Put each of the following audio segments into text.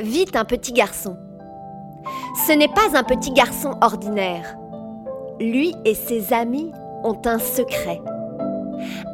vit un petit garçon. Ce n'est pas un petit garçon ordinaire. Lui et ses amis ont un secret.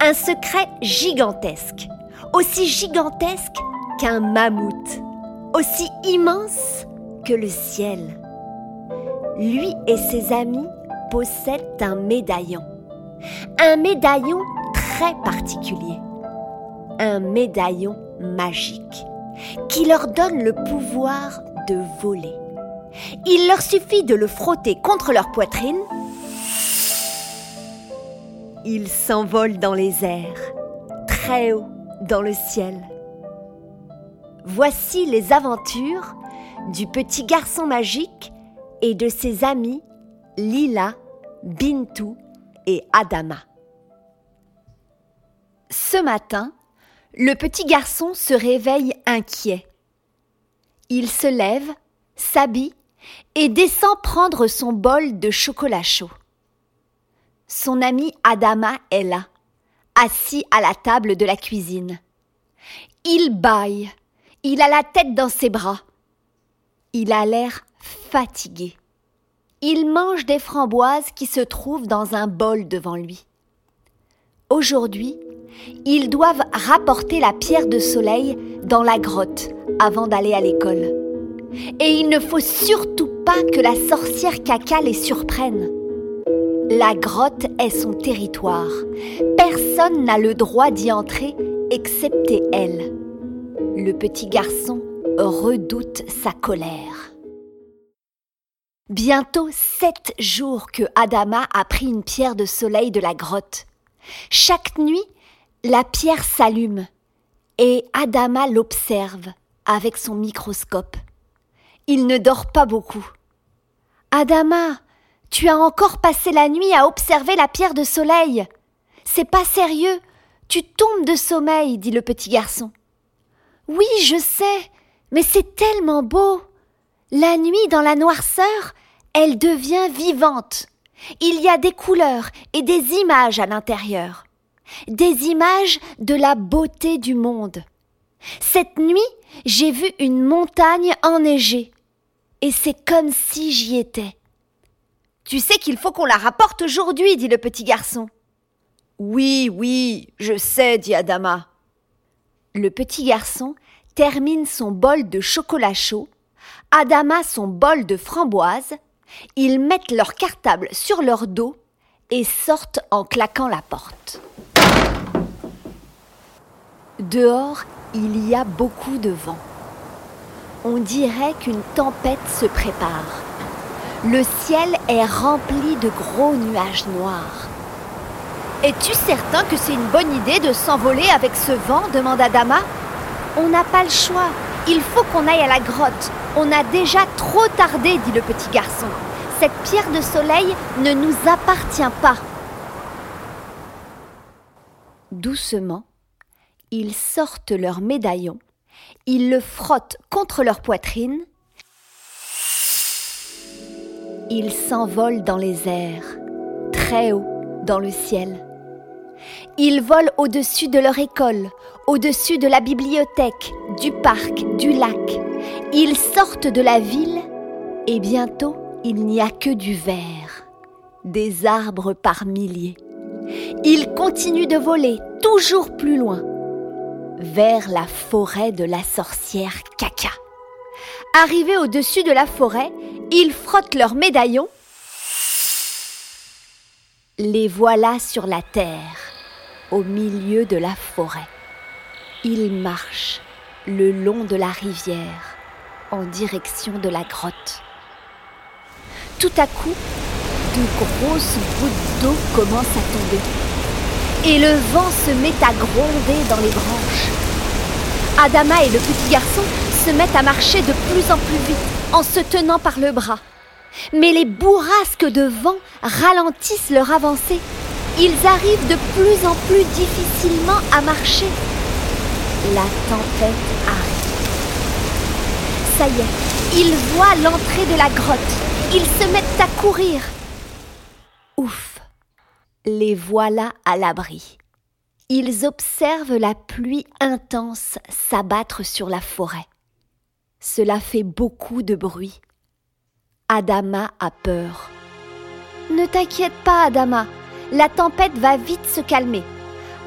Un secret gigantesque, aussi gigantesque qu'un mammouth, aussi immense que le ciel. Lui et ses amis possèdent un médaillon. Un médaillon très particulier. Un médaillon magique qui leur donne le pouvoir de voler. Il leur suffit de le frotter contre leur poitrine. Ils s'envolent dans les airs, très haut dans le ciel. Voici les aventures du petit garçon magique et de ses amis Lila, Bintou et Adama. Ce matin, le petit garçon se réveille inquiet. Il se lève, s'habille et descend prendre son bol de chocolat chaud. Son ami Adama est là, assis à la table de la cuisine. Il bâille, il a la tête dans ses bras. Il a l'air fatigué. Il mange des framboises qui se trouvent dans un bol devant lui. Aujourd'hui, ils doivent rapporter la pierre de soleil dans la grotte avant d'aller à l'école. Et il ne faut surtout pas que la sorcière caca les surprenne. La grotte est son territoire. Personne n'a le droit d'y entrer excepté elle. Le petit garçon redoute sa colère. Bientôt sept jours que Adama a pris une pierre de soleil de la grotte. Chaque nuit, la pierre s'allume et Adama l'observe avec son microscope. Il ne dort pas beaucoup. Adama, tu as encore passé la nuit à observer la pierre de soleil. C'est pas sérieux. Tu tombes de sommeil, dit le petit garçon. Oui, je sais, mais c'est tellement beau. La nuit dans la noirceur, elle devient vivante. Il y a des couleurs et des images à l'intérieur des images de la beauté du monde. Cette nuit, j'ai vu une montagne enneigée, et c'est comme si j'y étais. Tu sais qu'il faut qu'on la rapporte aujourd'hui, dit le petit garçon. Oui, oui, je sais, dit Adama. Le petit garçon termine son bol de chocolat chaud, Adama son bol de framboise, ils mettent leur cartable sur leur dos et sortent en claquant la porte. Dehors, il y a beaucoup de vent. On dirait qu'une tempête se prépare. Le ciel est rempli de gros nuages noirs. Es-tu certain que c'est une bonne idée de s'envoler avec ce vent demanda Dama. On n'a pas le choix. Il faut qu'on aille à la grotte. On a déjà trop tardé, dit le petit garçon. Cette pierre de soleil ne nous appartient pas. Doucement, ils sortent leur médaillon, ils le frottent contre leur poitrine, ils s'envolent dans les airs, très haut dans le ciel. Ils volent au-dessus de leur école, au-dessus de la bibliothèque, du parc, du lac. Ils sortent de la ville et bientôt il n'y a que du vert, des arbres par milliers. Ils continuent de voler toujours plus loin vers la forêt de la sorcière Caca. Arrivés au-dessus de la forêt, ils frottent leurs médaillons. Les voilà sur la terre, au milieu de la forêt. Ils marchent le long de la rivière, en direction de la grotte. Tout à coup, de grosses gouttes d'eau commencent à tomber et le vent se met à gronder dans les branches. Adama et le petit garçon se mettent à marcher de plus en plus vite en se tenant par le bras. Mais les bourrasques de vent ralentissent leur avancée. Ils arrivent de plus en plus difficilement à marcher. La tempête arrive. Ça y est, ils voient l'entrée de la grotte. Ils se mettent à courir. Les voilà à l'abri. Ils observent la pluie intense s'abattre sur la forêt. Cela fait beaucoup de bruit. Adama a peur. Ne t'inquiète pas, Adama. La tempête va vite se calmer.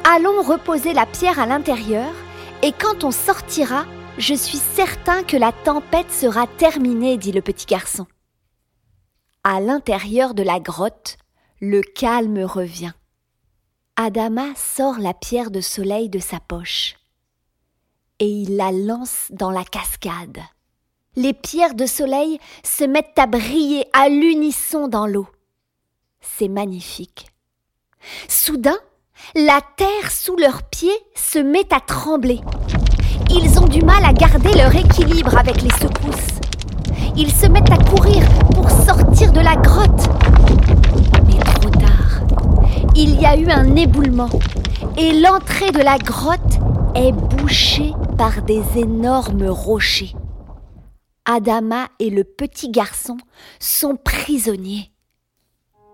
Allons reposer la pierre à l'intérieur et quand on sortira, je suis certain que la tempête sera terminée, dit le petit garçon. À l'intérieur de la grotte, le calme revient. Adama sort la pierre de soleil de sa poche et il la lance dans la cascade. Les pierres de soleil se mettent à briller à l'unisson dans l'eau. C'est magnifique. Soudain, la terre sous leurs pieds se met à trembler. Ils ont du mal à garder leur équilibre avec les secousses. Ils se mettent à courir pour sortir de la grotte il y a eu un éboulement et l'entrée de la grotte est bouchée par des énormes rochers. Adama et le petit garçon sont prisonniers.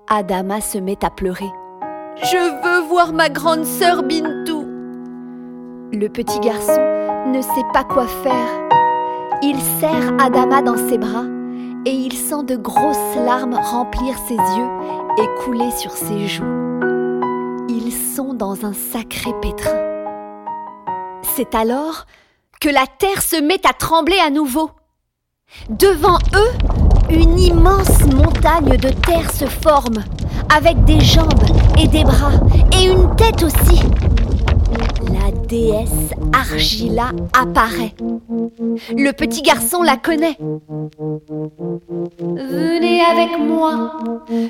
Adama se met à pleurer. Je veux voir ma grande sœur Bintou. Le petit garçon ne sait pas quoi faire. Il serre Adama dans ses bras et il sent de grosses larmes remplir ses yeux et couler sur ses joues dans un sacré pétrin. C'est alors que la terre se met à trembler à nouveau. Devant eux, une immense montagne de terre se forme, avec des jambes et des bras, et une tête aussi. Déesse Argila apparaît. Le petit garçon la connaît. Venez avec moi,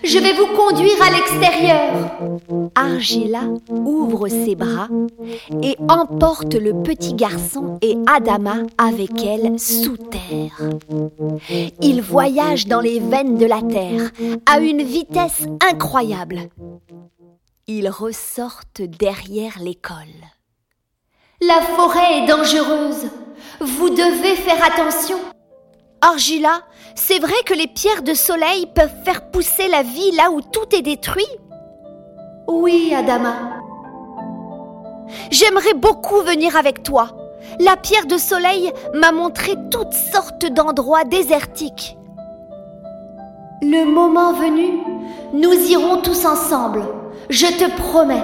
je vais vous conduire à l'extérieur. Argila ouvre ses bras et emporte le petit garçon et Adama avec elle sous terre. Ils voyagent dans les veines de la terre à une vitesse incroyable. Ils ressortent derrière l'école. La forêt est dangereuse. Vous devez faire attention. Argila, c'est vrai que les pierres de soleil peuvent faire pousser la vie là où tout est détruit? Oui, Adama. J'aimerais beaucoup venir avec toi. La pierre de soleil m'a montré toutes sortes d'endroits désertiques. Le moment venu, nous irons tous ensemble. Je te promets.